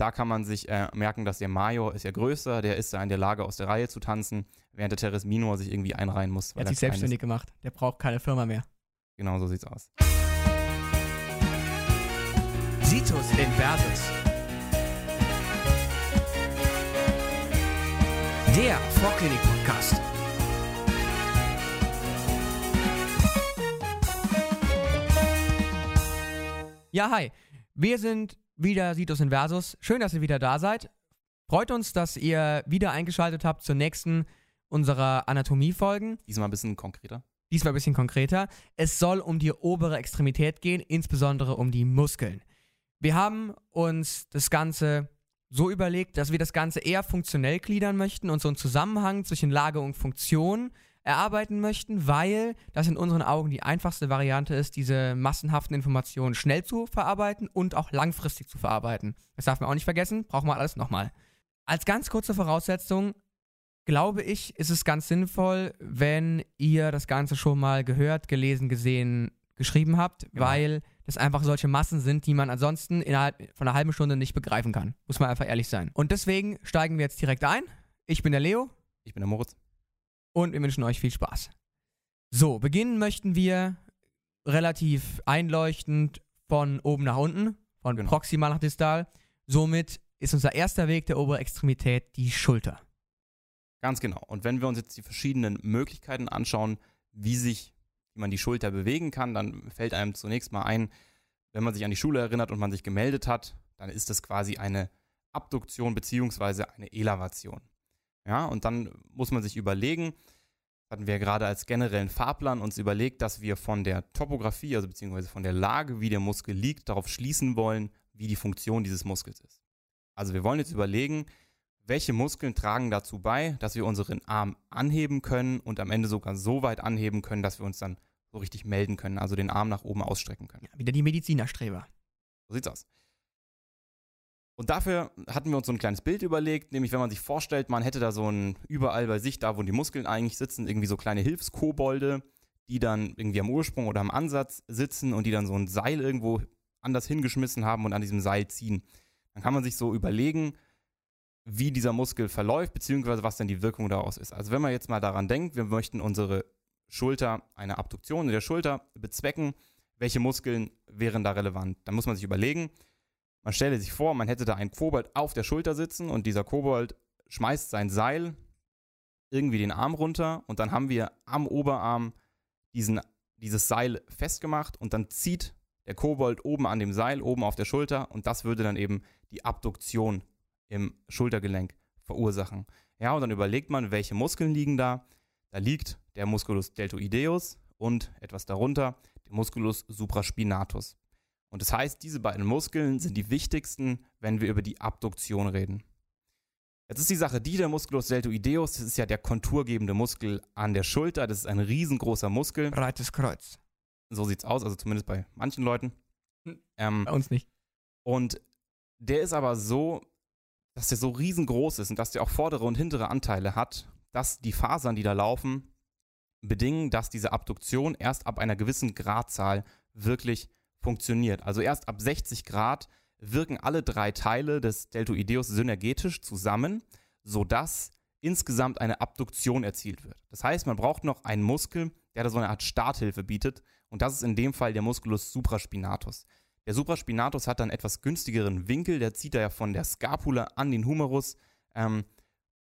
da kann man sich äh, merken, dass der Major ist ja größer, der ist da in der Lage, aus der Reihe zu tanzen, während der Teres Minor sich irgendwie einreihen muss. Er hat sich selbstständig ist. gemacht. Der braucht keine Firma mehr. Genau so sieht's aus. Situs in Versus. Der Vorklinik-Podcast. Ja, hi. Wir sind wieder Situs Inversus. Schön, dass ihr wieder da seid. Freut uns, dass ihr wieder eingeschaltet habt zur nächsten unserer Anatomie-Folgen. Diesmal ein bisschen konkreter. Diesmal ein bisschen konkreter. Es soll um die obere Extremität gehen, insbesondere um die Muskeln. Wir haben uns das Ganze so überlegt, dass wir das Ganze eher funktionell gliedern möchten und so einen Zusammenhang zwischen Lage und Funktion erarbeiten möchten, weil das in unseren Augen die einfachste Variante ist, diese massenhaften Informationen schnell zu verarbeiten und auch langfristig zu verarbeiten. Das darf man auch nicht vergessen, brauchen wir alles nochmal. Als ganz kurze Voraussetzung glaube ich, ist es ganz sinnvoll, wenn ihr das Ganze schon mal gehört, gelesen, gesehen, geschrieben habt, genau. weil das einfach solche Massen sind, die man ansonsten innerhalb von einer halben Stunde nicht begreifen kann. Muss man einfach ehrlich sein. Und deswegen steigen wir jetzt direkt ein. Ich bin der Leo. Ich bin der Moritz und wir wünschen euch viel Spaß. So, beginnen möchten wir relativ einleuchtend von oben nach unten, von genau. proximal nach distal. Somit ist unser erster Weg der Oberextremität die Schulter. Ganz genau. Und wenn wir uns jetzt die verschiedenen Möglichkeiten anschauen, wie sich, wie man die Schulter bewegen kann, dann fällt einem zunächst mal ein, wenn man sich an die Schule erinnert und man sich gemeldet hat, dann ist das quasi eine Abduktion bzw. eine Elavation. Ja, und dann muss man sich überlegen, hatten wir gerade als generellen Fahrplan uns überlegt, dass wir von der Topografie, also beziehungsweise von der Lage, wie der Muskel liegt, darauf schließen wollen, wie die Funktion dieses Muskels ist. Also wir wollen jetzt überlegen, welche Muskeln tragen dazu bei, dass wir unseren Arm anheben können und am Ende sogar so weit anheben können, dass wir uns dann so richtig melden können, also den Arm nach oben ausstrecken können. Ja, wieder die Medizinerstreber. So sieht's aus. Und dafür hatten wir uns so ein kleines Bild überlegt, nämlich wenn man sich vorstellt, man hätte da so ein überall bei sich, da wo die Muskeln eigentlich sitzen, irgendwie so kleine Hilfskobolde, die dann irgendwie am Ursprung oder am Ansatz sitzen und die dann so ein Seil irgendwo anders hingeschmissen haben und an diesem Seil ziehen. Dann kann man sich so überlegen, wie dieser Muskel verläuft, beziehungsweise was dann die Wirkung daraus ist. Also wenn man jetzt mal daran denkt, wir möchten unsere Schulter, eine Abduktion in der Schulter bezwecken, welche Muskeln wären da relevant? Dann muss man sich überlegen, man stelle sich vor, man hätte da einen Kobold auf der Schulter sitzen und dieser Kobold schmeißt sein Seil irgendwie den Arm runter und dann haben wir am Oberarm diesen, dieses Seil festgemacht und dann zieht der Kobold oben an dem Seil, oben auf der Schulter und das würde dann eben die Abduktion im Schultergelenk verursachen. Ja, und dann überlegt man, welche Muskeln liegen da. Da liegt der Musculus deltoideus und etwas darunter der Musculus supraspinatus. Und das heißt, diese beiden Muskeln sind die wichtigsten, wenn wir über die Abduktion reden. Jetzt ist die Sache die, der Musculus deltoideus, das ist ja der konturgebende Muskel an der Schulter, das ist ein riesengroßer Muskel. Breites Kreuz. So sieht's aus, also zumindest bei manchen Leuten. Hm, ähm, bei uns nicht. Und der ist aber so, dass der so riesengroß ist und dass der auch vordere und hintere Anteile hat, dass die Fasern, die da laufen, bedingen, dass diese Abduktion erst ab einer gewissen Gradzahl wirklich funktioniert. Also erst ab 60 Grad wirken alle drei Teile des Deltoideus synergetisch zusammen, sodass insgesamt eine Abduktion erzielt wird. Das heißt, man braucht noch einen Muskel, der da so eine Art Starthilfe bietet. Und das ist in dem Fall der Musculus supraspinatus. Der Supraspinatus hat dann etwas günstigeren Winkel, der zieht da ja von der Scapula an den Humerus ähm,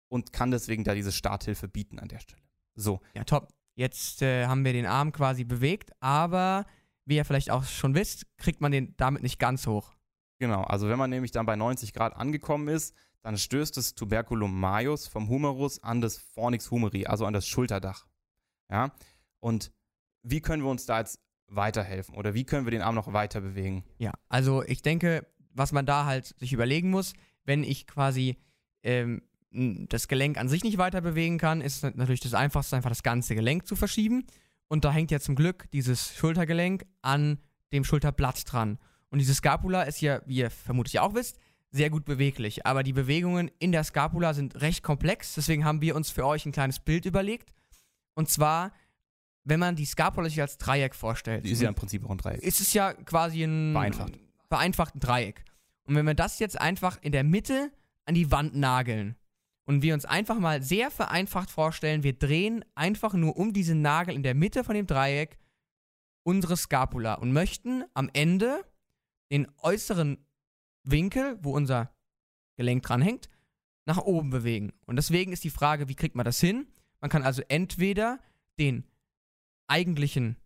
und kann deswegen da diese Starthilfe bieten an der Stelle. So. Ja, top. Jetzt äh, haben wir den Arm quasi bewegt, aber wie ihr vielleicht auch schon wisst, kriegt man den damit nicht ganz hoch. Genau, also wenn man nämlich dann bei 90 Grad angekommen ist, dann stößt das Tuberculum majus vom Humerus an das Fornix humeri, also an das Schulterdach. Ja, und wie können wir uns da jetzt weiterhelfen oder wie können wir den Arm noch weiter bewegen? Ja, also ich denke, was man da halt sich überlegen muss, wenn ich quasi ähm, das Gelenk an sich nicht weiter bewegen kann, ist natürlich das Einfachste, einfach das ganze Gelenk zu verschieben. Und da hängt ja zum Glück dieses Schultergelenk an dem Schulterblatt dran. Und diese Scapula ist ja, wie ihr vermutlich auch wisst, sehr gut beweglich. Aber die Bewegungen in der Scapula sind recht komplex. Deswegen haben wir uns für euch ein kleines Bild überlegt. Und zwar, wenn man die Scapula sich als Dreieck vorstellt. Die ist ja im Prinzip auch ein Dreieck. Ist es ja quasi ein Vereinfacht. vereinfachten Dreieck. Und wenn wir das jetzt einfach in der Mitte an die Wand nageln und wir uns einfach mal sehr vereinfacht vorstellen, wir drehen einfach nur um diesen Nagel in der Mitte von dem Dreieck unsere Scapula und möchten am Ende den äußeren Winkel, wo unser Gelenk dranhängt, nach oben bewegen. Und deswegen ist die Frage, wie kriegt man das hin? Man kann also entweder den eigentlichen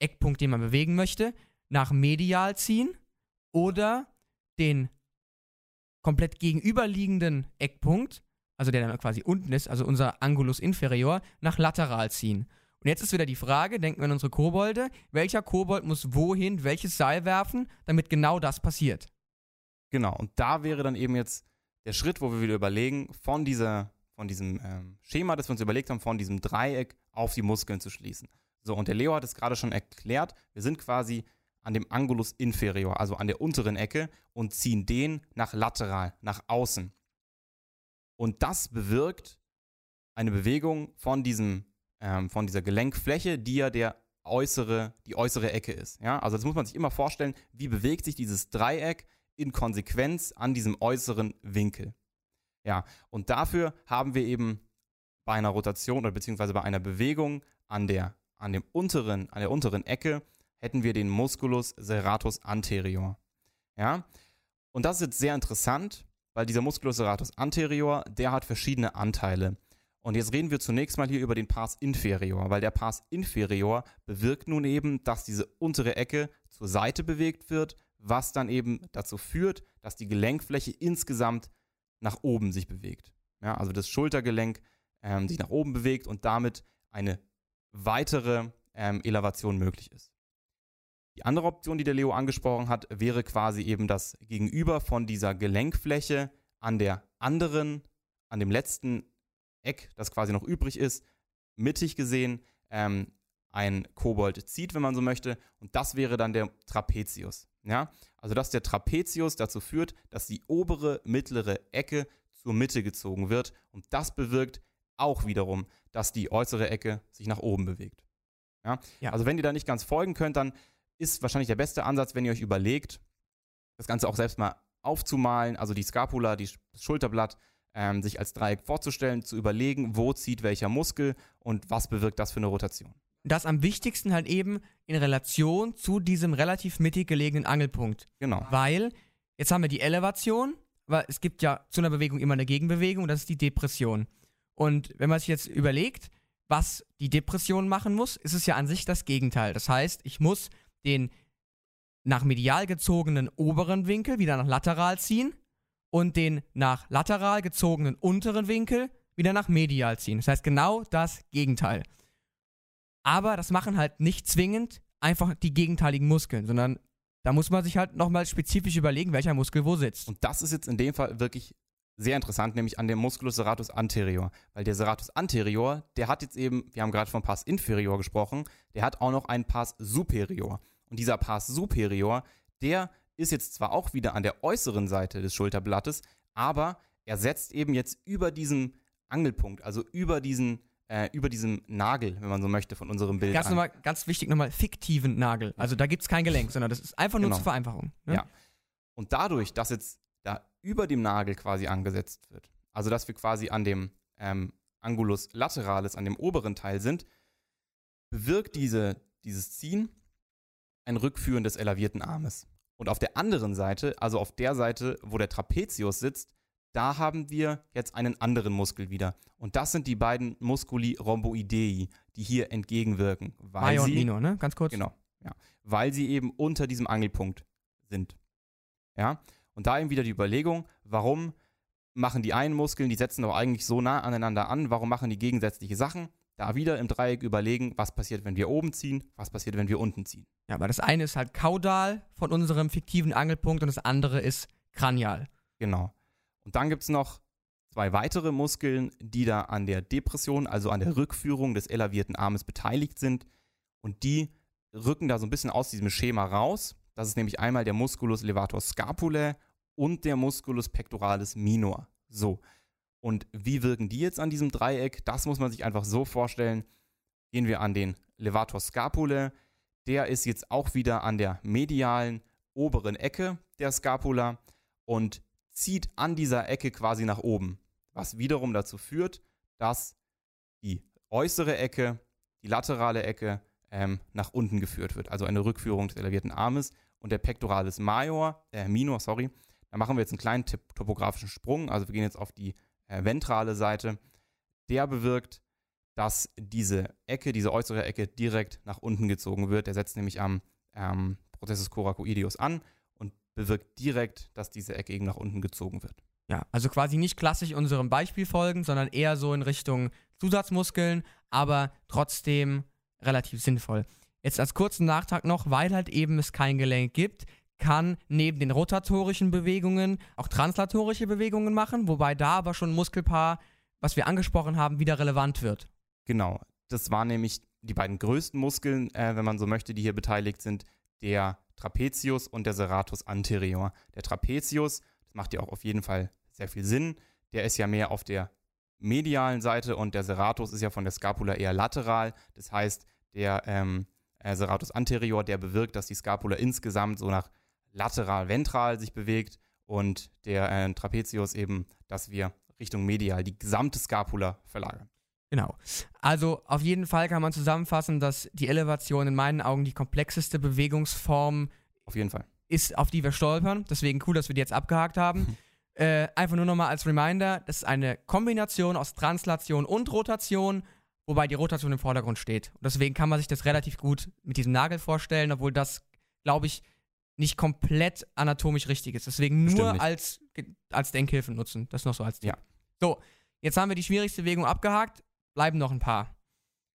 Eckpunkt, den man bewegen möchte, nach medial ziehen oder den komplett gegenüberliegenden Eckpunkt, also der dann quasi unten ist, also unser Angulus inferior, nach lateral ziehen. Und jetzt ist wieder die Frage, denken wir an unsere Kobolde, welcher Kobold muss wohin welches Seil werfen, damit genau das passiert? Genau, und da wäre dann eben jetzt der Schritt, wo wir wieder überlegen, von, dieser, von diesem ähm, Schema, das wir uns überlegt haben, von diesem Dreieck auf die Muskeln zu schließen. So, und der Leo hat es gerade schon erklärt, wir sind quasi an dem Angulus inferior, also an der unteren Ecke, und ziehen den nach lateral, nach außen. Und das bewirkt eine Bewegung von, diesem, ähm, von dieser Gelenkfläche, die ja der äußere, die äußere Ecke ist. Ja? Also das muss man sich immer vorstellen, wie bewegt sich dieses Dreieck in Konsequenz an diesem äußeren Winkel. Ja, und dafür haben wir eben bei einer Rotation oder beziehungsweise bei einer Bewegung an der, an dem unteren, an der unteren Ecke hätten wir den Musculus serratus anterior. Ja, und das ist jetzt sehr interessant, weil dieser Musculus serratus anterior, der hat verschiedene Anteile. Und jetzt reden wir zunächst mal hier über den Pars inferior, weil der Pars inferior bewirkt nun eben, dass diese untere Ecke zur Seite bewegt wird was dann eben dazu führt, dass die Gelenkfläche insgesamt nach oben sich bewegt. Ja, also das Schultergelenk ähm, sich nach oben bewegt und damit eine weitere ähm, Elevation möglich ist. Die andere Option, die der Leo angesprochen hat, wäre quasi eben das Gegenüber von dieser Gelenkfläche an der anderen, an dem letzten Eck, das quasi noch übrig ist, mittig gesehen, ähm, ein Kobold zieht, wenn man so möchte. Und das wäre dann der Trapezius. Ja? Also dass der Trapezius dazu führt, dass die obere mittlere Ecke zur Mitte gezogen wird. Und das bewirkt auch wiederum, dass die äußere Ecke sich nach oben bewegt. Ja? ja. Also wenn ihr da nicht ganz folgen könnt, dann ist wahrscheinlich der beste Ansatz, wenn ihr euch überlegt, das Ganze auch selbst mal aufzumalen, also die Scapula, die, das Schulterblatt, ähm, sich als Dreieck vorzustellen, zu überlegen, wo zieht welcher Muskel und was bewirkt das für eine Rotation das am wichtigsten halt eben in Relation zu diesem relativ mittig gelegenen Angelpunkt. Genau. Weil jetzt haben wir die Elevation, weil es gibt ja zu einer Bewegung immer eine Gegenbewegung, das ist die Depression. Und wenn man sich jetzt überlegt, was die Depression machen muss, ist es ja an sich das Gegenteil. Das heißt, ich muss den nach medial gezogenen oberen Winkel wieder nach lateral ziehen und den nach lateral gezogenen unteren Winkel wieder nach medial ziehen. Das heißt genau das Gegenteil. Aber das machen halt nicht zwingend einfach die gegenteiligen Muskeln, sondern da muss man sich halt nochmal spezifisch überlegen, welcher Muskel wo sitzt. Und das ist jetzt in dem Fall wirklich sehr interessant, nämlich an dem Musculus serratus anterior. Weil der serratus anterior, der hat jetzt eben, wir haben gerade von Pars inferior gesprochen, der hat auch noch einen Pars superior. Und dieser Pars superior, der ist jetzt zwar auch wieder an der äußeren Seite des Schulterblattes, aber er setzt eben jetzt über diesen Angelpunkt, also über diesen äh, über diesem Nagel, wenn man so möchte, von unserem Bild. Ganz, nochmal, ganz wichtig nochmal, fiktiven Nagel. Also da gibt es kein Gelenk, sondern das ist einfach nur genau. zur Vereinfachung. Ne? Ja. Und dadurch, dass jetzt da über dem Nagel quasi angesetzt wird, also dass wir quasi an dem ähm, Angulus lateralis, an dem oberen Teil sind, bewirkt diese, dieses Ziehen ein Rückführen des elavierten Armes. Und auf der anderen Seite, also auf der Seite, wo der Trapezius sitzt, da haben wir jetzt einen anderen Muskel wieder. Und das sind die beiden Musculi rhomboidei, die hier entgegenwirken. Weil Major und Minor, ne? Ganz kurz. Genau, ja. Weil sie eben unter diesem Angelpunkt sind. Ja. Und da eben wieder die Überlegung, warum machen die einen Muskeln, die setzen doch eigentlich so nah aneinander an, warum machen die gegensätzliche Sachen? Da wieder im Dreieck überlegen, was passiert, wenn wir oben ziehen, was passiert, wenn wir unten ziehen. Ja, aber das eine ist halt kaudal von unserem fiktiven Angelpunkt und das andere ist kranial. Genau. Und dann gibt es noch zwei weitere Muskeln, die da an der Depression, also an der Rückführung des elavierten Armes beteiligt sind. Und die rücken da so ein bisschen aus diesem Schema raus. Das ist nämlich einmal der Musculus levator scapulae und der Musculus pectoralis minor. So. Und wie wirken die jetzt an diesem Dreieck? Das muss man sich einfach so vorstellen. Gehen wir an den levator scapulae. Der ist jetzt auch wieder an der medialen oberen Ecke der Scapula und zieht an dieser Ecke quasi nach oben, was wiederum dazu führt, dass die äußere Ecke, die laterale Ecke ähm, nach unten geführt wird, also eine Rückführung des elevierten Armes und der Pectoralis major, äh, minor, sorry. Da machen wir jetzt einen kleinen topografischen Sprung, also wir gehen jetzt auf die ventrale Seite. Der bewirkt, dass diese Ecke, diese äußere Ecke direkt nach unten gezogen wird. Der setzt nämlich am ähm, Prozessus coracoideus an und bewirkt direkt, dass diese Ecke eben nach unten gezogen wird. Ja, also quasi nicht klassisch unserem Beispiel folgen, sondern eher so in Richtung Zusatzmuskeln, aber trotzdem relativ sinnvoll. Jetzt als kurzen Nachtrag noch, weil halt eben es kein Gelenk gibt, kann neben den rotatorischen Bewegungen auch translatorische Bewegungen machen, wobei da aber schon ein Muskelpaar, was wir angesprochen haben, wieder relevant wird. Genau, das waren nämlich die beiden größten Muskeln, äh, wenn man so möchte, die hier beteiligt sind, der Trapezius und der Serratus anterior. Der Trapezius, das macht ja auch auf jeden Fall sehr viel Sinn, der ist ja mehr auf der medialen Seite und der Serratus ist ja von der Scapula eher lateral. Das heißt, der ähm, äh, Serratus anterior, der bewirkt, dass die Scapula insgesamt so nach lateral-ventral sich bewegt und der äh, Trapezius eben, dass wir Richtung medial die gesamte Scapula verlagern. Genau. Also auf jeden Fall kann man zusammenfassen, dass die Elevation in meinen Augen die komplexeste Bewegungsform auf jeden Fall ist, auf die wir stolpern. Deswegen cool, dass wir die jetzt abgehakt haben. äh, einfach nur nochmal als Reminder, das ist eine Kombination aus Translation und Rotation, wobei die Rotation im Vordergrund steht. Und deswegen kann man sich das relativ gut mit diesem Nagel vorstellen, obwohl das, glaube ich, nicht komplett anatomisch richtig ist. Deswegen nur als, als Denkhilfe nutzen. Das noch so als Tipp. Ja. So, jetzt haben wir die schwierigste Bewegung abgehakt bleiben noch ein paar.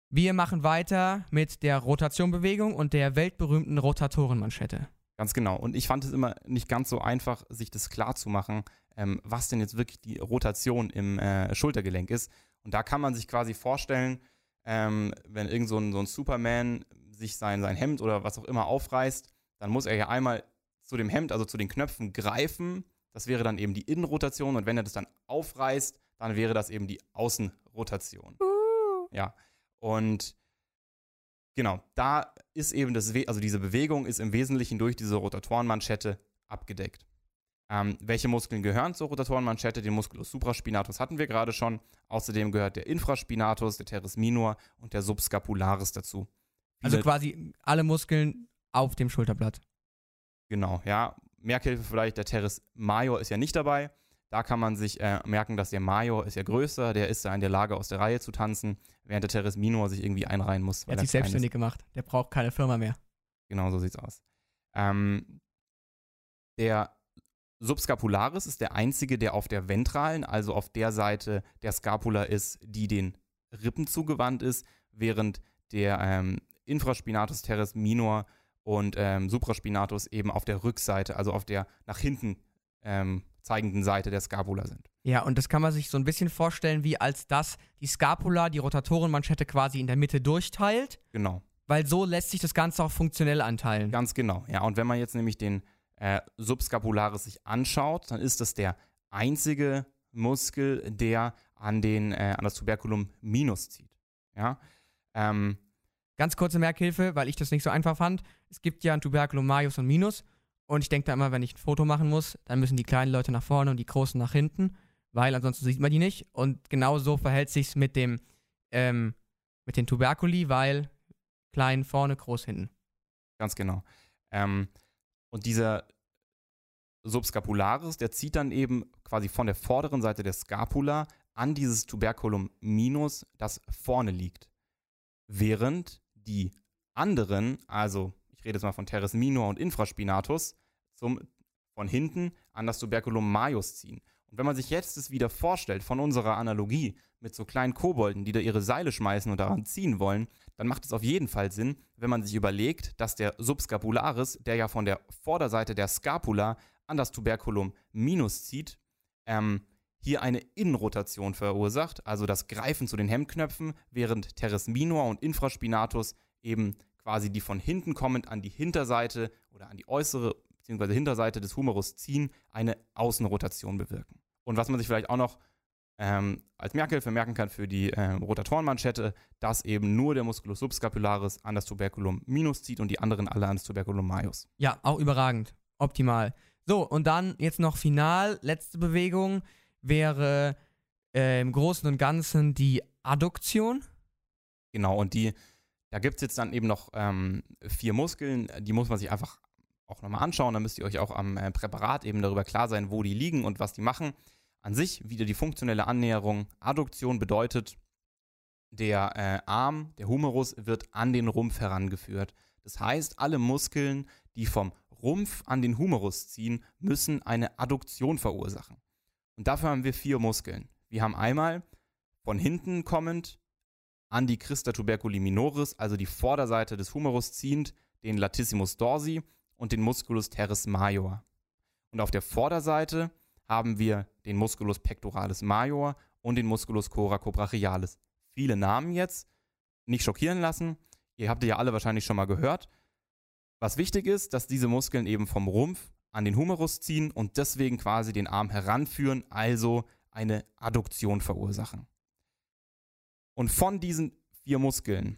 Wir machen weiter mit der Rotationbewegung und der weltberühmten Rotatorenmanschette. Ganz genau. Und ich fand es immer nicht ganz so einfach, sich das klar zu machen, ähm, was denn jetzt wirklich die Rotation im äh, Schultergelenk ist. Und da kann man sich quasi vorstellen, ähm, wenn irgend so ein, so ein Superman sich sein, sein Hemd oder was auch immer aufreißt, dann muss er ja einmal zu dem Hemd, also zu den Knöpfen greifen. Das wäre dann eben die Innenrotation. Und wenn er das dann aufreißt, dann wäre das eben die Außenrotation. Uh. Ja. Und genau, da ist eben das, also diese Bewegung ist im Wesentlichen durch diese Rotatorenmanschette abgedeckt. Ähm, welche Muskeln gehören zur Rotatorenmanschette? Den Musculus supraspinatus hatten wir gerade schon. Außerdem gehört der Infraspinatus, der Teres minor und der Subscapularis dazu. Also quasi alle Muskeln auf dem Schulterblatt. Genau, ja. Merkhilfe vielleicht, der Teres major ist ja nicht dabei. Da kann man sich äh, merken, dass der Major ist ja größer, der ist da in der Lage, aus der Reihe zu tanzen, während der Teres Minor sich irgendwie einreihen muss. Er hat sich selbstständig gemacht. Der braucht keine Firma mehr. Genau, so sieht's aus. Ähm, der Subscapularis ist der einzige, der auf der ventralen, also auf der Seite der Scapula ist, die den Rippen zugewandt ist, während der ähm, Infraspinatus teres minor und ähm, Supraspinatus eben auf der Rückseite, also auf der nach hinten ähm, zeigenden Seite der Scapula sind. Ja, und das kann man sich so ein bisschen vorstellen, wie als das die Scapula, die Rotatorenmanschette quasi in der Mitte durchteilt. Genau. Weil so lässt sich das Ganze auch funktionell anteilen. Ganz genau, ja. Und wenn man jetzt nämlich den äh, Subscapularis sich anschaut, dann ist das der einzige Muskel, der an, den, äh, an das Tuberculum minus zieht. Ja. Ähm, Ganz kurze Merkhilfe, weil ich das nicht so einfach fand. Es gibt ja ein Tuberculum majus und minus und ich denke da immer, wenn ich ein Foto machen muss, dann müssen die kleinen Leute nach vorne und die großen nach hinten, weil ansonsten sieht man die nicht. Und genau so verhält sich mit dem ähm, mit den Tuberkuli, weil klein vorne, groß hinten. Ganz genau. Ähm, und dieser Subscapularis, der zieht dann eben quasi von der vorderen Seite der Scapula an dieses Tuberculum minus, das vorne liegt. Während die anderen, also ich rede jetzt mal von Teres minor und Infraspinatus, zum, von hinten an das Tuberculum majus ziehen. Und wenn man sich jetzt das wieder vorstellt von unserer Analogie mit so kleinen Kobolden, die da ihre Seile schmeißen und daran ziehen wollen, dann macht es auf jeden Fall Sinn, wenn man sich überlegt, dass der Subscapularis, der ja von der Vorderseite der Scapula an das Tuberculum minus zieht, ähm, hier eine Innenrotation verursacht, also das Greifen zu den Hemdknöpfen, während Teres minor und Infraspinatus eben quasi die von hinten kommend an die Hinterseite oder an die äußere bzw. Hinterseite des Humerus ziehen, eine Außenrotation bewirken. Und was man sich vielleicht auch noch ähm, als Merkhilfe merken kann für die äh, Rotatorenmanschette, dass eben nur der Musculus subscapularis an das Tuberculum minus zieht und die anderen alle ans Tuberculum majus. Ja, auch überragend. Optimal. So, und dann jetzt noch final, letzte Bewegung wäre äh, im Großen und Ganzen die Adduktion. Genau, und die, da gibt es jetzt dann eben noch ähm, vier Muskeln, die muss man sich einfach auch nochmal anschauen. Da müsst ihr euch auch am äh, Präparat eben darüber klar sein, wo die liegen und was die machen. An sich wieder die funktionelle Annäherung. Adduktion bedeutet, der äh, Arm, der Humerus, wird an den Rumpf herangeführt. Das heißt, alle Muskeln, die vom Rumpf an den Humerus ziehen, müssen eine Adduktion verursachen. Und dafür haben wir vier Muskeln. Wir haben einmal von hinten kommend an die Christa tuberculi minoris, also die Vorderseite des Humerus ziehend, den Latissimus dorsi und den Musculus teres major. Und auf der Vorderseite haben wir den Musculus pectoralis major und den Musculus coracobrachialis. Viele Namen jetzt, nicht schockieren lassen. Ihr habt die ja alle wahrscheinlich schon mal gehört. Was wichtig ist, dass diese Muskeln eben vom Rumpf an den Humerus ziehen und deswegen quasi den Arm heranführen, also eine Adduktion verursachen. Und von diesen vier Muskeln,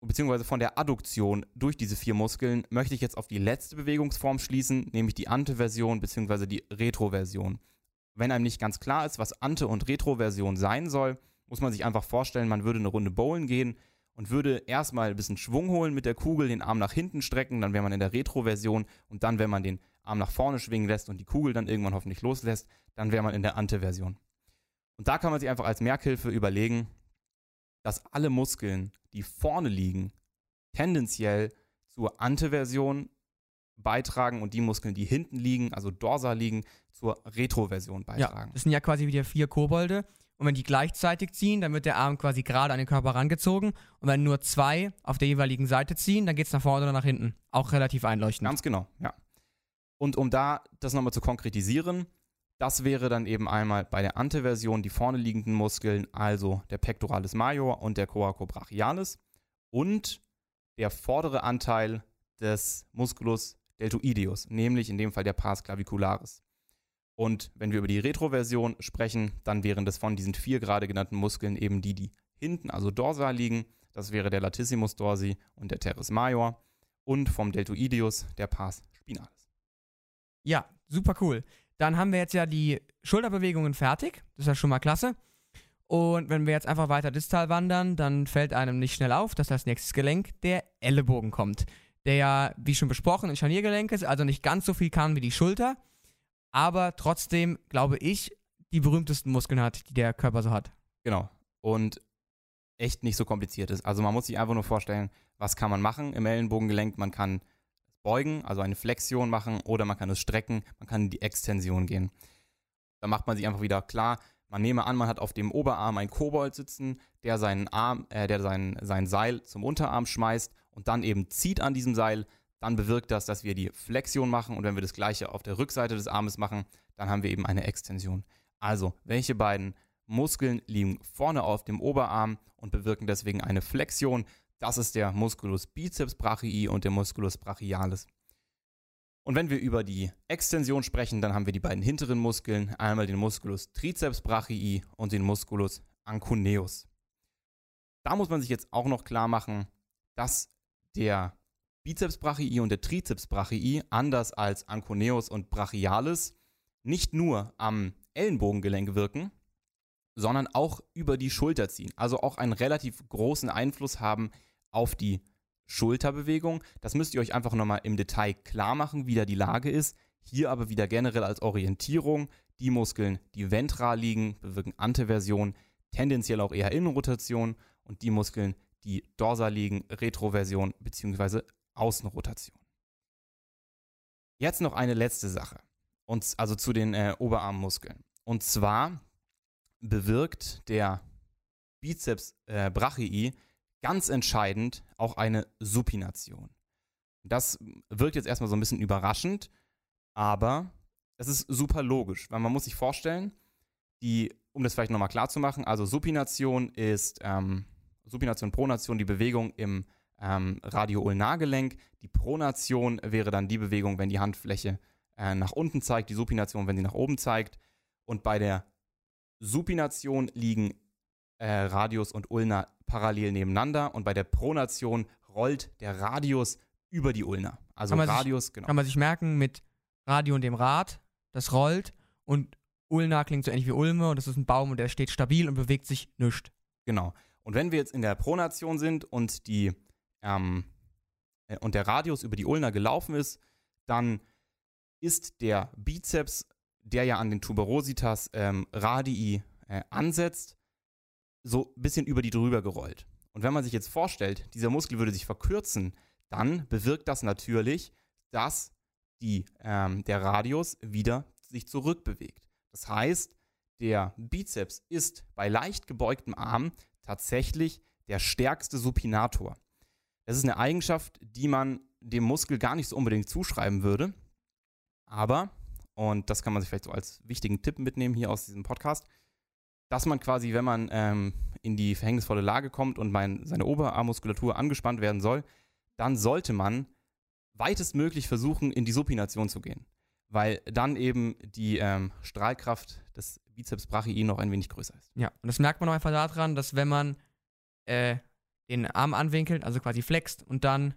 beziehungsweise von der Adduktion durch diese vier Muskeln, möchte ich jetzt auf die letzte Bewegungsform schließen, nämlich die Anteversion beziehungsweise die Retroversion. Wenn einem nicht ganz klar ist, was Ante- und Retroversion sein soll, muss man sich einfach vorstellen, man würde eine Runde bowlen gehen und würde erstmal ein bisschen Schwung holen mit der Kugel, den Arm nach hinten strecken, dann wäre man in der Retroversion und dann, wenn man den Arm nach vorne schwingen lässt und die Kugel dann irgendwann hoffentlich loslässt, dann wäre man in der Ante-Version. Und da kann man sich einfach als Merkhilfe überlegen, dass alle Muskeln, die vorne liegen, tendenziell zur Ante-Version beitragen und die Muskeln, die hinten liegen, also dorsal liegen, zur Retroversion beitragen. Ja, das sind ja quasi wieder vier Kobolde. Und wenn die gleichzeitig ziehen, dann wird der Arm quasi gerade an den Körper rangezogen. Und wenn nur zwei auf der jeweiligen Seite ziehen, dann geht es nach vorne oder nach hinten. Auch relativ einleuchtend. Ganz genau, ja. Und um da das nochmal zu konkretisieren, das wäre dann eben einmal bei der Anteversion die vorne liegenden Muskeln, also der Pectoralis major und der Coracobrachialis und der vordere Anteil des Musculus deltoideus, nämlich in dem Fall der Pars clavicularis. Und wenn wir über die Retroversion sprechen, dann wären das von diesen vier gerade genannten Muskeln eben die, die hinten, also dorsal liegen. Das wäre der Latissimus dorsi und der Teres major. Und vom Deltoideus der Pars spinalis. Ja, super cool. Dann haben wir jetzt ja die Schulterbewegungen fertig. Das ist ja schon mal klasse. Und wenn wir jetzt einfach weiter distal wandern, dann fällt einem nicht schnell auf, dass als nächstes Gelenk der Ellenbogen kommt. Der ja, wie schon besprochen, ein Scharniergelenk ist, also nicht ganz so viel kann wie die Schulter aber trotzdem, glaube ich, die berühmtesten Muskeln hat, die der Körper so hat. Genau. Und echt nicht so kompliziert ist. Also man muss sich einfach nur vorstellen, was kann man machen im Ellenbogengelenk? Man kann beugen, also eine Flexion machen, oder man kann es strecken, man kann in die Extension gehen. Da macht man sich einfach wieder klar, man nehme an, man hat auf dem Oberarm einen Kobold sitzen, der seinen Arm, äh, der sein, sein Seil zum Unterarm schmeißt und dann eben zieht an diesem Seil, dann bewirkt das, dass wir die Flexion machen und wenn wir das gleiche auf der Rückseite des Armes machen, dann haben wir eben eine Extension. Also, welche beiden Muskeln liegen vorne auf dem Oberarm und bewirken deswegen eine Flexion? Das ist der Musculus biceps brachii und der Musculus brachialis. Und wenn wir über die Extension sprechen, dann haben wir die beiden hinteren Muskeln, einmal den Musculus triceps brachii und den Musculus ancuneus. Da muss man sich jetzt auch noch klar machen, dass der Bizeps brachii und der Trizeps brachii, anders als Anconeus und Brachialis, nicht nur am Ellenbogengelenk wirken, sondern auch über die Schulter ziehen. Also auch einen relativ großen Einfluss haben auf die Schulterbewegung. Das müsst ihr euch einfach nochmal im Detail klar machen, wie da die Lage ist. Hier aber wieder generell als Orientierung. Die Muskeln, die ventral liegen, bewirken Anteversion, tendenziell auch eher Innenrotation und die Muskeln, die dorsal liegen, Retroversion bzw. Außenrotation. Jetzt noch eine letzte Sache. Und, also zu den äh, Oberarmmuskeln. Und zwar bewirkt der Bizeps äh, brachii ganz entscheidend auch eine Supination. Das wirkt jetzt erstmal so ein bisschen überraschend, aber es ist super logisch, weil man muss sich vorstellen, die, um das vielleicht nochmal klar zu machen, also Supination ist ähm, Supination, Pronation, die Bewegung im ähm, Radioulnargelenk. Die Pronation wäre dann die Bewegung, wenn die Handfläche äh, nach unten zeigt, die Supination, wenn sie nach oben zeigt. Und bei der Supination liegen äh, Radius und Ulna parallel nebeneinander und bei der Pronation rollt der Radius über die Ulna. Also Radius, sich, genau. Kann man sich merken mit Radio und dem Rad, das rollt und Ulna klingt so ähnlich wie Ulme und das ist ein Baum und der steht stabil und bewegt sich nischt. Genau. Und wenn wir jetzt in der Pronation sind und die ähm, äh, und der Radius über die Ulna gelaufen ist, dann ist der Bizeps, der ja an den Tuberositas ähm, radii äh, ansetzt, so ein bisschen über die drüber gerollt. Und wenn man sich jetzt vorstellt, dieser Muskel würde sich verkürzen, dann bewirkt das natürlich, dass die, ähm, der Radius wieder sich zurückbewegt. Das heißt, der Bizeps ist bei leicht gebeugtem Arm tatsächlich der stärkste Supinator. Das ist eine Eigenschaft, die man dem Muskel gar nicht so unbedingt zuschreiben würde. Aber, und das kann man sich vielleicht so als wichtigen Tipp mitnehmen hier aus diesem Podcast, dass man quasi, wenn man ähm, in die verhängnisvolle Lage kommt und mein, seine Oberarmmuskulatur angespannt werden soll, dann sollte man weitestmöglich versuchen, in die Supination zu gehen. Weil dann eben die ähm, Strahlkraft des Bizeps brachii noch ein wenig größer ist. Ja, und das merkt man auch einfach daran, dass wenn man äh, den Arm anwinkelt, also quasi flext und dann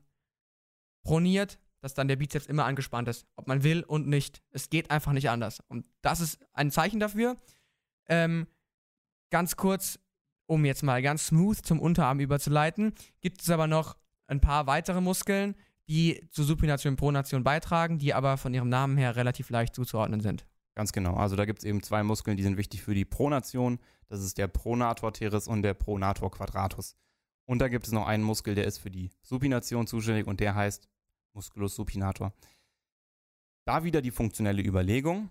proniert, dass dann der Bizeps immer angespannt ist, ob man will und nicht. Es geht einfach nicht anders. Und das ist ein Zeichen dafür. Ähm, ganz kurz, um jetzt mal ganz smooth zum Unterarm überzuleiten, gibt es aber noch ein paar weitere Muskeln, die zur Supination Pronation beitragen, die aber von ihrem Namen her relativ leicht zuzuordnen sind. Ganz genau. Also da gibt es eben zwei Muskeln, die sind wichtig für die Pronation. Das ist der Pronator teres und der Pronator quadratus. Und da gibt es noch einen Muskel, der ist für die Supination zuständig und der heißt Musculus supinator. Da wieder die funktionelle Überlegung.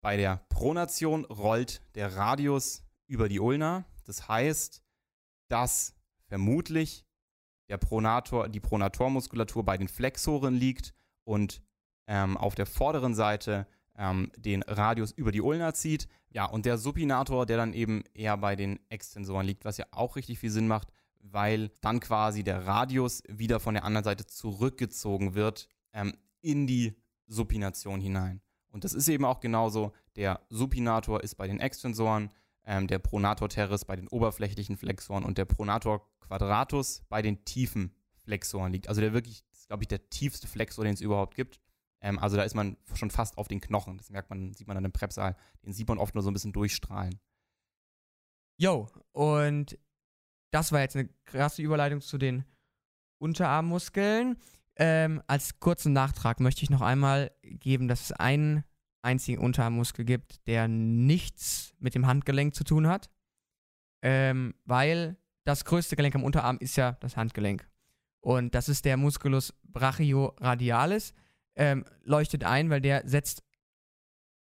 Bei der Pronation rollt der Radius über die Ulna. Das heißt, dass vermutlich der Pronator, die Pronatormuskulatur bei den Flexoren liegt und ähm, auf der vorderen Seite ähm, den Radius über die Ulna zieht. Ja, und der Supinator, der dann eben eher bei den Extensoren liegt, was ja auch richtig viel Sinn macht, weil dann quasi der Radius wieder von der anderen Seite zurückgezogen wird ähm, in die Supination hinein. Und das ist eben auch genauso. Der Supinator ist bei den Extensoren, ähm, der Pronator teres bei den oberflächlichen Flexoren und der Pronator quadratus bei den tiefen Flexoren liegt. Also der wirklich, glaube ich, der tiefste Flexor, den es überhaupt gibt. Ähm, also da ist man schon fast auf den Knochen. Das merkt man, sieht man dann im Präpsal. Den sieht man oft nur so ein bisschen durchstrahlen. Jo, und das war jetzt eine krasse Überleitung zu den Unterarmmuskeln. Ähm, als kurzen Nachtrag möchte ich noch einmal geben, dass es einen einzigen Unterarmmuskel gibt, der nichts mit dem Handgelenk zu tun hat. Ähm, weil das größte Gelenk am Unterarm ist ja das Handgelenk. Und das ist der Musculus brachioradialis. Ähm, leuchtet ein, weil der setzt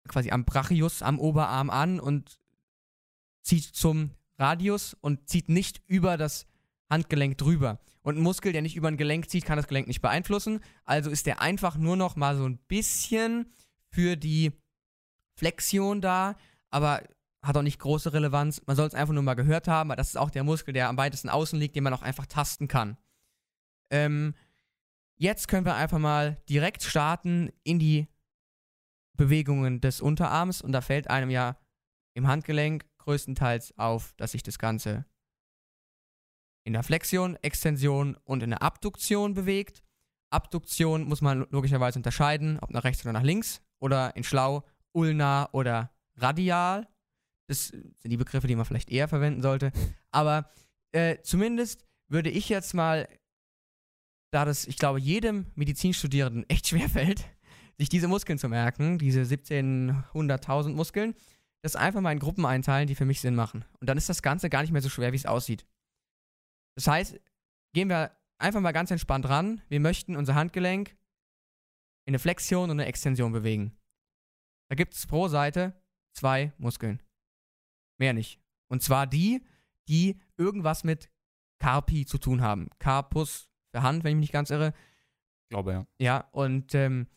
quasi am Brachius, am Oberarm an und zieht zum Radius und zieht nicht über das Handgelenk drüber. Und ein Muskel, der nicht über ein Gelenk zieht, kann das Gelenk nicht beeinflussen. Also ist der einfach nur noch mal so ein bisschen für die Flexion da, aber hat auch nicht große Relevanz. Man soll es einfach nur mal gehört haben, weil das ist auch der Muskel, der am weitesten außen liegt, den man auch einfach tasten kann. Ähm, jetzt können wir einfach mal direkt starten in die Bewegungen des Unterarms und da fällt einem ja im Handgelenk größtenteils auf, dass sich das Ganze in der Flexion, Extension und in der Abduktion bewegt. Abduktion muss man logischerweise unterscheiden, ob nach rechts oder nach links oder in schlau, ulnar oder radial. Das sind die Begriffe, die man vielleicht eher verwenden sollte. Aber äh, zumindest würde ich jetzt mal, da das, ich glaube, jedem Medizinstudierenden echt schwer fällt, sich diese Muskeln zu merken, diese 1700.000 Muskeln, das einfach mal in Gruppen einteilen, die für mich Sinn machen. Und dann ist das Ganze gar nicht mehr so schwer, wie es aussieht. Das heißt, gehen wir einfach mal ganz entspannt ran. Wir möchten unser Handgelenk in eine Flexion und eine Extension bewegen. Da gibt es pro Seite zwei Muskeln. Mehr nicht. Und zwar die, die irgendwas mit Carpi zu tun haben. Carpus für Hand, wenn ich mich nicht ganz irre. Ich glaube, ja. Ja, und ähm,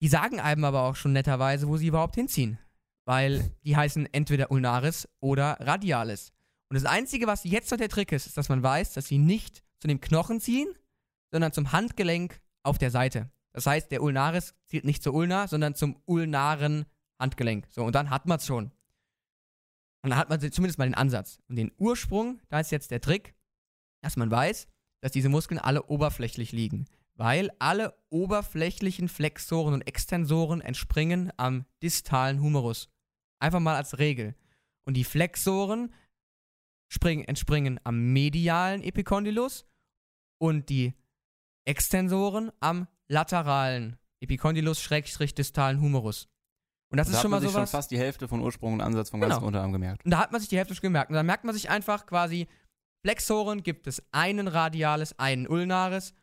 die sagen einem aber auch schon netterweise, wo sie überhaupt hinziehen weil die heißen entweder Ulnaris oder Radialis. Und das Einzige, was jetzt noch der Trick ist, ist, dass man weiß, dass sie nicht zu dem Knochen ziehen, sondern zum Handgelenk auf der Seite. Das heißt, der Ulnaris zielt nicht zur Ulna, sondern zum ulnaren Handgelenk. So, und dann hat man es schon. Und dann hat man zumindest mal den Ansatz. Und den Ursprung, da ist jetzt der Trick, dass man weiß, dass diese Muskeln alle oberflächlich liegen. weil alle oberflächlichen Flexoren und Extensoren entspringen am distalen Humerus. Einfach mal als Regel. Und die Flexoren springen, entspringen am medialen Epikondylus und die Extensoren am lateralen Epikondylus-distalen Humerus. Und das Und ist da schon hat man mal sich sowas. schon fast die Hälfte von Ursprung und Ansatz vom ganzen Genau. Unterarm gemerkt. Und da hat man sich die Hälfte schon gemerkt. Und dann merkt man sich einfach quasi, Flexoren gibt es einen Radiales, einen Ulnaris.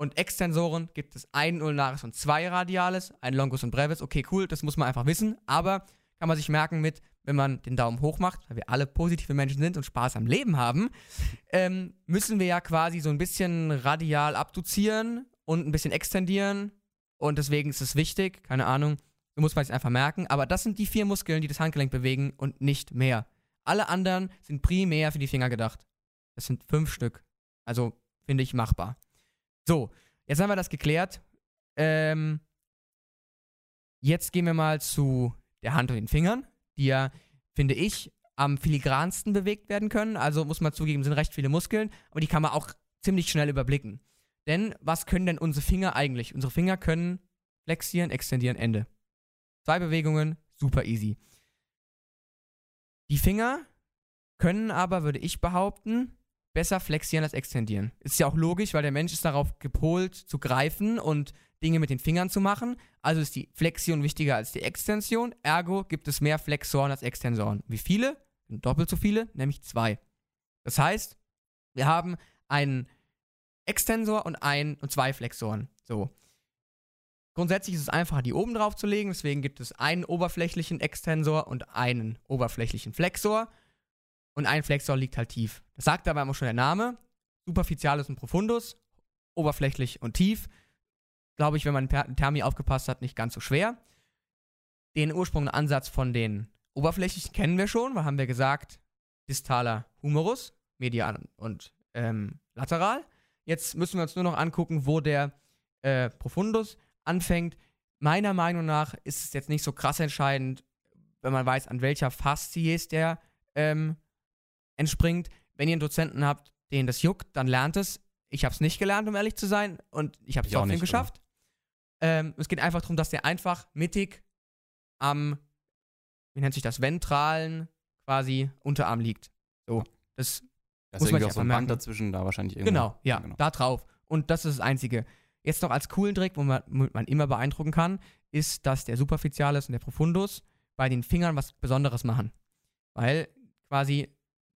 Und Extensoren gibt es einen Ulnaris und zwei Radiales, ein Longus und Brevis. Okay, cool, das muss man einfach wissen. Aber kann man sich merken mit, wenn man den Daumen hoch macht, weil wir alle positive Menschen sind und Spaß am Leben haben, ähm, müssen wir ja quasi so ein bisschen radial abduzieren und ein bisschen extendieren. Und deswegen ist es wichtig, keine Ahnung, muss man es einfach merken. Aber das sind die vier Muskeln, die das Handgelenk bewegen und nicht mehr. Alle anderen sind primär für die Finger gedacht. Das sind fünf Stück. Also finde ich machbar. So, jetzt haben wir das geklärt. Ähm, jetzt gehen wir mal zu der Hand und den Fingern, die ja, finde ich, am filigransten bewegt werden können. Also muss man zugeben, sind recht viele Muskeln, aber die kann man auch ziemlich schnell überblicken. Denn was können denn unsere Finger eigentlich? Unsere Finger können flexieren, extendieren, Ende. Zwei Bewegungen, super easy. Die Finger können aber, würde ich behaupten, besser flexieren als extendieren. Ist ja auch logisch, weil der Mensch ist darauf gepolt zu greifen und Dinge mit den Fingern zu machen. Also ist die Flexion wichtiger als die Extension. Ergo gibt es mehr Flexoren als Extensoren. Wie viele? Doppelt so viele, nämlich zwei. Das heißt, wir haben einen Extensor und ein und zwei Flexoren. So. Grundsätzlich ist es einfacher, die oben drauf zu legen. Deswegen gibt es einen oberflächlichen Extensor und einen oberflächlichen Flexor. Und ein Flexor liegt halt tief. Das sagt aber immer schon der Name. Superficialis und profundus. Oberflächlich und tief. Glaube ich, wenn man in Thermi aufgepasst hat, nicht ganz so schwer. Den ursprünglichen Ansatz von den oberflächlichen kennen wir schon, weil haben wir gesagt, distaler Humerus, medial und ähm, lateral. Jetzt müssen wir uns nur noch angucken, wo der äh, Profundus anfängt. Meiner Meinung nach ist es jetzt nicht so krass entscheidend, wenn man weiß, an welcher Faszies der ähm, entspringt. Wenn ihr einen Dozenten habt, den das juckt, dann lernt es. Ich habe es nicht gelernt, um ehrlich zu sein, und ich habe es auch trotzdem nicht, geschafft. Ähm, es geht einfach darum, dass der einfach mittig am, wie nennt sich das, ventralen quasi Unterarm liegt. So, das Da Muss ist man sich auch so ein Band merken. dazwischen, da wahrscheinlich irgendwo. Genau, ja, genau. da drauf. Und das ist das Einzige. Jetzt noch als coolen Trick, wo man, womit man immer beeindrucken kann, ist, dass der Superficialis und der Profundus bei den Fingern was Besonderes machen. Weil quasi,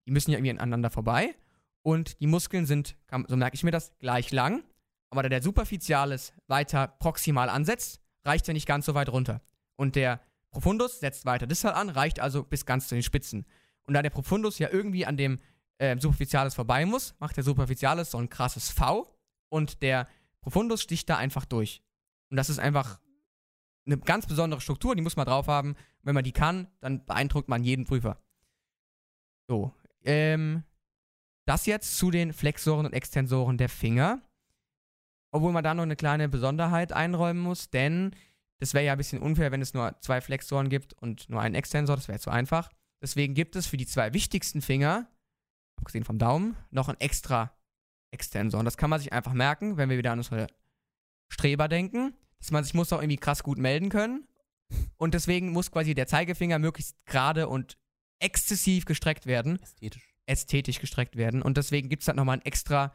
die müssen ja irgendwie aneinander vorbei und die Muskeln sind, so merke ich mir das, gleich lang. Aber da der Superficialis weiter proximal ansetzt, reicht er nicht ganz so weit runter. Und der Profundus setzt weiter distal an, reicht also bis ganz zu den Spitzen. Und da der Profundus ja irgendwie an dem äh, Superficialis vorbei muss, macht der Superficialis so ein krasses V und der Profundus sticht da einfach durch. Und das ist einfach eine ganz besondere Struktur, die muss man drauf haben. Wenn man die kann, dann beeindruckt man jeden Prüfer. So, ähm, das jetzt zu den Flexoren und Extensoren der Finger. Obwohl man da noch eine kleine Besonderheit einräumen muss, denn das wäre ja ein bisschen unfair, wenn es nur zwei Flexoren gibt und nur einen Extensor, das wäre zu einfach. Deswegen gibt es für die zwei wichtigsten Finger, abgesehen vom Daumen, noch einen extra Extensor. Und das kann man sich einfach merken, wenn wir wieder an unsere Streber denken, dass man sich muss auch irgendwie krass gut melden können. Und deswegen muss quasi der Zeigefinger möglichst gerade und exzessiv gestreckt werden Ästhetisch. ästhetisch gestreckt werden. Und deswegen gibt es halt nochmal einen extra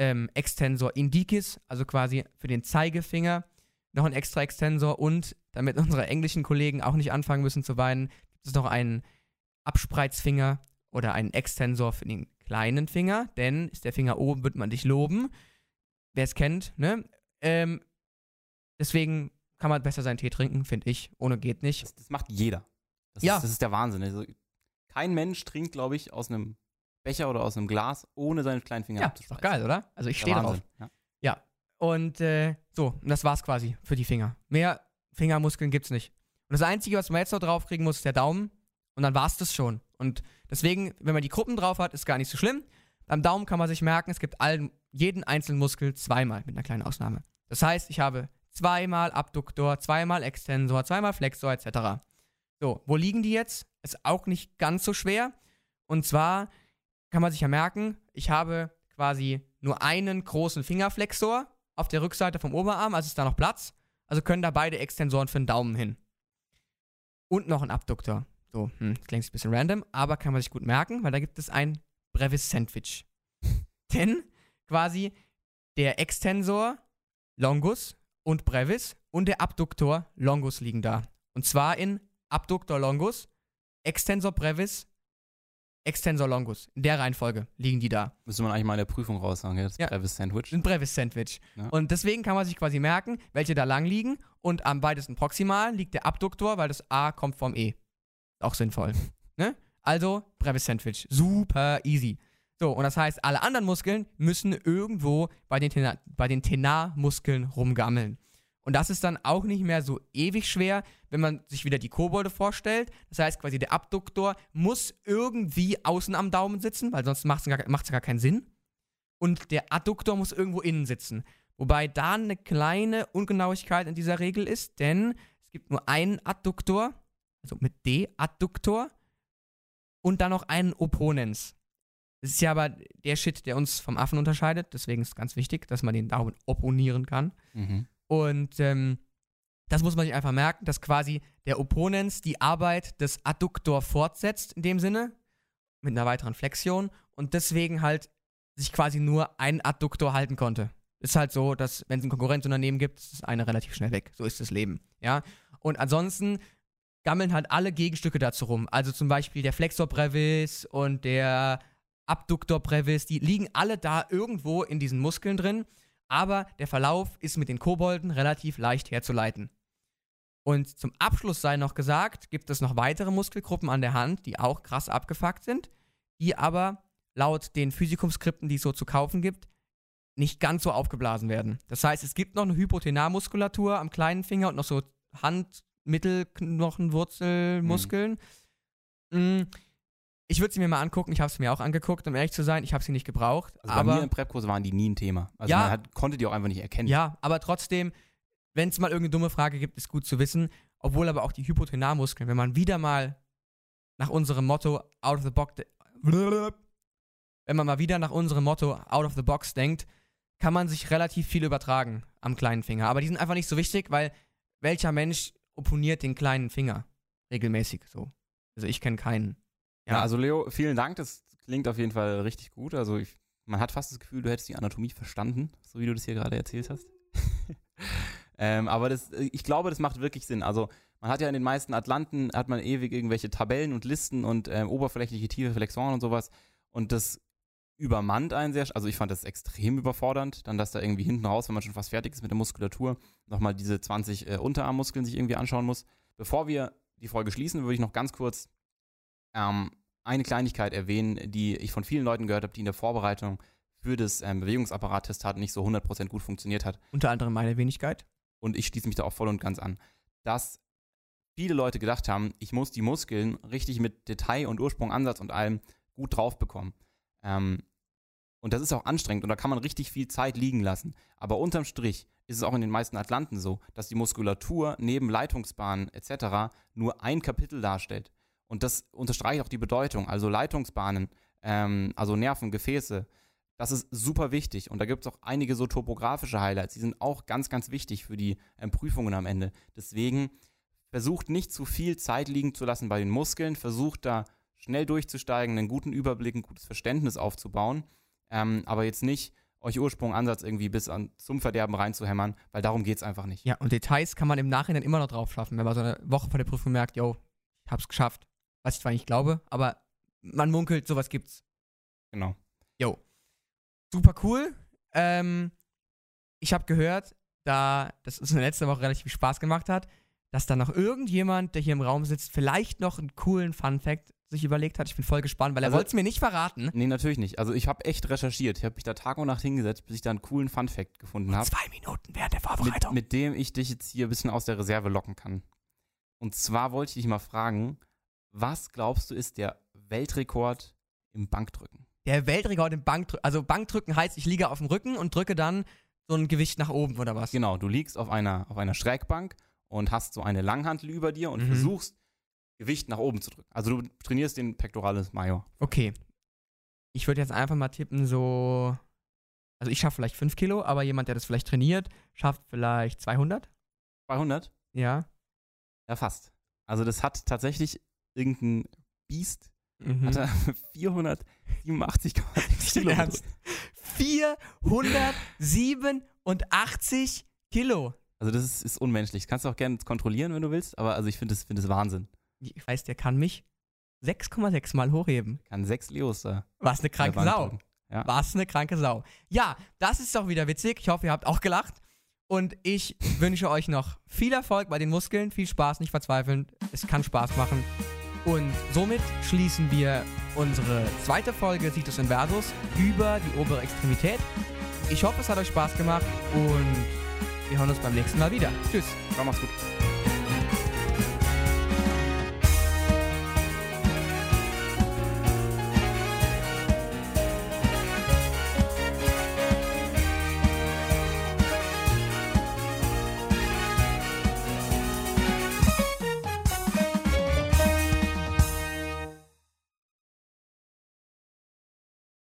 ähm, Extensor Indicis, also quasi für den Zeigefinger noch ein extra Extensor. Und damit unsere englischen Kollegen auch nicht anfangen müssen zu weinen, gibt es noch einen Abspreizfinger oder einen Extensor für den kleinen Finger. Denn ist der Finger oben, wird man dich loben. Wer es kennt, ne? Ähm, deswegen kann man besser seinen Tee trinken, finde ich. Ohne geht nicht. Das, das macht jeder. Das, Ja. ist, das ist der Wahnsinn. Also, kein Mensch trinkt, glaube ich, aus einem Becher oder aus einem Glas, ohne seinen kleinen Finger Ja, ist doch geil, oder? Also ich stehe drauf. Wahnsinn, Ja. Und äh, so, und das war's quasi für die Finger. Mehr Fingermuskeln gibt's nicht. Und das Einzige, was man jetzt noch draufkriegen muss, ist der Daumen. Und dann war's das schon. Und deswegen, wenn man die Gruppen drauf hat, ist gar nicht so schlimm. Beim Daumen kann man sich merken, es gibt allen, jeden einzelnen Muskel zweimal, mit einer kleinen Ausnahme. Das heißt, ich habe zweimal Abduktor, zweimal Extensor, zweimal Flexor etc. So, wo liegen die jetzt? Ist auch nicht ganz so schwer. Und zwar kann man sich ja merken, ich habe quasi nur einen großen Fingerflexor auf der Rückseite vom Oberarm, also ist da noch Platz. Also können da beide Extensoren für den Daumen hin. Und noch ein Abduktor. So, hm, klingt ein bisschen random, aber kann man sich gut merken, weil da gibt es ein Brevis Sandwich. Denn quasi der Extensor Longus und Brevis und der Abduktor Longus liegen da. Und zwar in Abduktor Longus, Extensor Brevis, Extensor Longus. In der Reihenfolge liegen die da. Müsste man eigentlich mal in der Prüfung raussagen, ja, das Ja. Brevis Sandwich. Ein Brevis Sandwich. Ja. Und deswegen kann man sich quasi merken, welche da lang liegen. Und am weitesten proximal liegt der Abduktor, weil das A kommt vom E. Auch sinnvoll. ne? Also Brevis Sandwich. Super easy. So, und das heißt, alle anderen Muskeln müssen irgendwo bei den, Tena bei den Tenarmuskeln rumgammeln. Und das ist dann auch nicht mehr so ewig schwer, wenn man sich wieder die Kobolde vorstellt. Das heißt quasi, der Abduktor muss irgendwie außen am Daumen sitzen, weil sonst macht es gar, gar keinen Sinn. Und der Adduktor muss irgendwo innen sitzen. Wobei da eine kleine Ungenauigkeit in dieser Regel ist, denn es gibt nur einen Adduktor, also mit D, Adduktor, und dann noch einen Opponens. Das ist ja aber der Shit, der uns vom Affen unterscheidet. Deswegen ist es ganz wichtig, dass man den Daumen opponieren kann. Mhm. Und ähm, das muss man sich einfach merken, dass quasi der Opponens die Arbeit des Adduktor fortsetzt, in dem Sinne, mit einer weiteren Flexion und deswegen halt sich quasi nur ein Adduktor halten konnte. Ist halt so, dass wenn es ein Konkurrenzunternehmen gibt, ist das eine relativ schnell weg. So ist das Leben. Ja. Und ansonsten gammeln halt alle Gegenstücke dazu rum. Also zum Beispiel der Flexor Brevis und der Abduktor Brevis, die liegen alle da irgendwo in diesen Muskeln drin aber der Verlauf ist mit den Kobolden relativ leicht herzuleiten. Und zum Abschluss sei noch gesagt, gibt es noch weitere Muskelgruppen an der Hand, die auch krass abgefuckt sind, die aber laut den Physikumskripten, die es so zu kaufen gibt, nicht ganz so aufgeblasen werden. Das heißt, es gibt noch eine Hypotenarmuskulatur am kleinen Finger und noch so Hand-, Mittelknochenwurzelmuskeln. Mm, Ich würde sie mir mal angucken. Ich habe sie mir auch angeguckt, um ehrlich zu sein. Ich habe sie nicht gebraucht. Also bei aber mir im Prep-Kurs waren die nie ein Thema. Also Ja. man hat, konnte die auch einfach nicht erkennen. Ja, aber trotzdem, wenn es mal irgendeine dumme Frage gibt, ist gut zu wissen. Obwohl aber auch die Hypotenarmuskeln, wenn man wieder mal nach unserem Motto out of the box, wenn man mal wieder nach unserem Motto out of the box denkt, kann man sich relativ viel übertragen am kleinen Finger. Aber die sind einfach nicht so wichtig, weil welcher Mensch opponiert den kleinen Finger regelmäßig so? Also ich kenne keinen. Ja, also Leo, vielen Dank. Das klingt auf jeden Fall richtig gut. Also ich, man hat fast das Gefühl, du hättest die Anatomie verstanden, so wie du das hier gerade erzählt hast. ähm, aber das, ich glaube, das macht wirklich Sinn. Also man hat ja in den meisten Atlanten hat man ewig irgendwelche Tabellen und Listen und ähm, oberflächliche tiefe Flexoren und sowas. Und das übermannt einen sehr, also ich fand das extrem überfordernd, dann dass da irgendwie hinten raus, wenn man schon fast fertig ist mit der Muskulatur, nochmal diese 20 äh, Unterarmmuskeln sich irgendwie anschauen muss. Bevor wir die Folge schließen, würde ich noch ganz kurz ähm, eine Kleinigkeit erwähnen, die ich von vielen Leuten gehört habe, die in der Vorbereitung für das ähm, Bewegungsapparat-Testat nicht so 100% gut funktioniert hat. Unter anderem meine Wenigkeit. Und ich schließe mich da auch voll und ganz an, dass viele Leute gedacht haben, ich muss die Muskeln richtig mit Detail und Ursprung, Ansatz und allem gut drauf bekommen. Ähm, und das ist auch anstrengend und da kann man richtig viel Zeit liegen lassen. Aber unterm Strich ist es auch in den meisten Atlanten so, dass die Muskulatur neben Leitungsbahnen etc. nur ein Kapitel darstellt. Und das unterstreicht auch die Bedeutung. Also Leitungsbahnen, ähm, also Nerven, Gefäße, das ist super wichtig. Und da gibt es auch einige so topografische Highlights, die sind auch ganz, ganz wichtig für die ähm, Prüfungen am Ende. Deswegen versucht nicht zu viel Zeit liegen zu lassen bei den Muskeln, versucht da schnell durchzusteigen, einen guten Überblick, ein gutes Verständnis aufzubauen, ähm, aber jetzt nicht euch Ursprung, Ansatz irgendwie bis an, zum Verderben reinzuhämmern, weil darum geht es einfach nicht. Ja, und Details kann man im Nachhinein immer noch drauf schaffen, wenn man so eine Woche vor der Prüfung merkt, yo, ich hab's geschafft. Was ich zwar nicht glaube, aber man munkelt, sowas gibt's. Genau. Super cool. Ähm, ich habe gehört, da das uns in der letzten Woche relativ viel Spaß gemacht hat, dass da noch irgendjemand, der hier im Raum sitzt, vielleicht noch einen coolen Fun-Fact sich überlegt hat. Ich bin voll gespannt, weil er Also- wollte es mir nicht verraten. Nee, natürlich nicht. Also ich habe echt recherchiert. Ich habe mich da Tag und Nacht hingesetzt, bis ich da einen coolen Fun-Fact gefunden habe. Zwei Minuten während der mit, Vorbereitung. mit dem ich dich jetzt hier ein bisschen aus der Reserve locken kann. Und zwar wollte ich dich mal fragen, was glaubst du ist der Weltrekord im Bankdrücken? der Weltrekord im Bankdrücken. Also Bankdrücken heißt, ich liege auf dem Rücken und drücke dann so ein Gewicht nach oben oder was? Genau, du liegst auf einer, auf einer Schrägbank und hast so eine Langhantel über dir und Mhm. versuchst, Gewicht nach oben zu drücken. Also du trainierst den Pectoralis Major. Okay. Ich würde jetzt einfach mal tippen, so Also ich schaffe vielleicht 5 Kilo, aber jemand, der das vielleicht trainiert, schafft vielleicht 200. 200? Ja. Ja, fast. Also das hat tatsächlich irgendein Biest, Mhm. hat er 487,6 Kilo. Ernst? 487 Kilo. Also das ist, ist unmenschlich. Das kannst du auch gerne kontrollieren, wenn du willst, aber also ich finde das, find das Wahnsinn. Ich weiß, der kann mich 6,6 Mal hochheben. Kann sechs Leos da. Was eine kranke Sau. drücken. Ja. Was eine kranke Sau. Ja, das ist doch wieder witzig. Ich hoffe, ihr habt auch gelacht. Und ich wünsche euch noch viel Erfolg bei den Muskeln, viel Spaß, nicht verzweifeln. Es kann Spaß machen. Und somit schließen wir unsere zweite Folge Situs Inversus über die obere Extremität. Ich hoffe, es hat euch Spaß gemacht und wir hören uns beim nächsten Mal wieder. Tschüss. Ciao, mach's gut.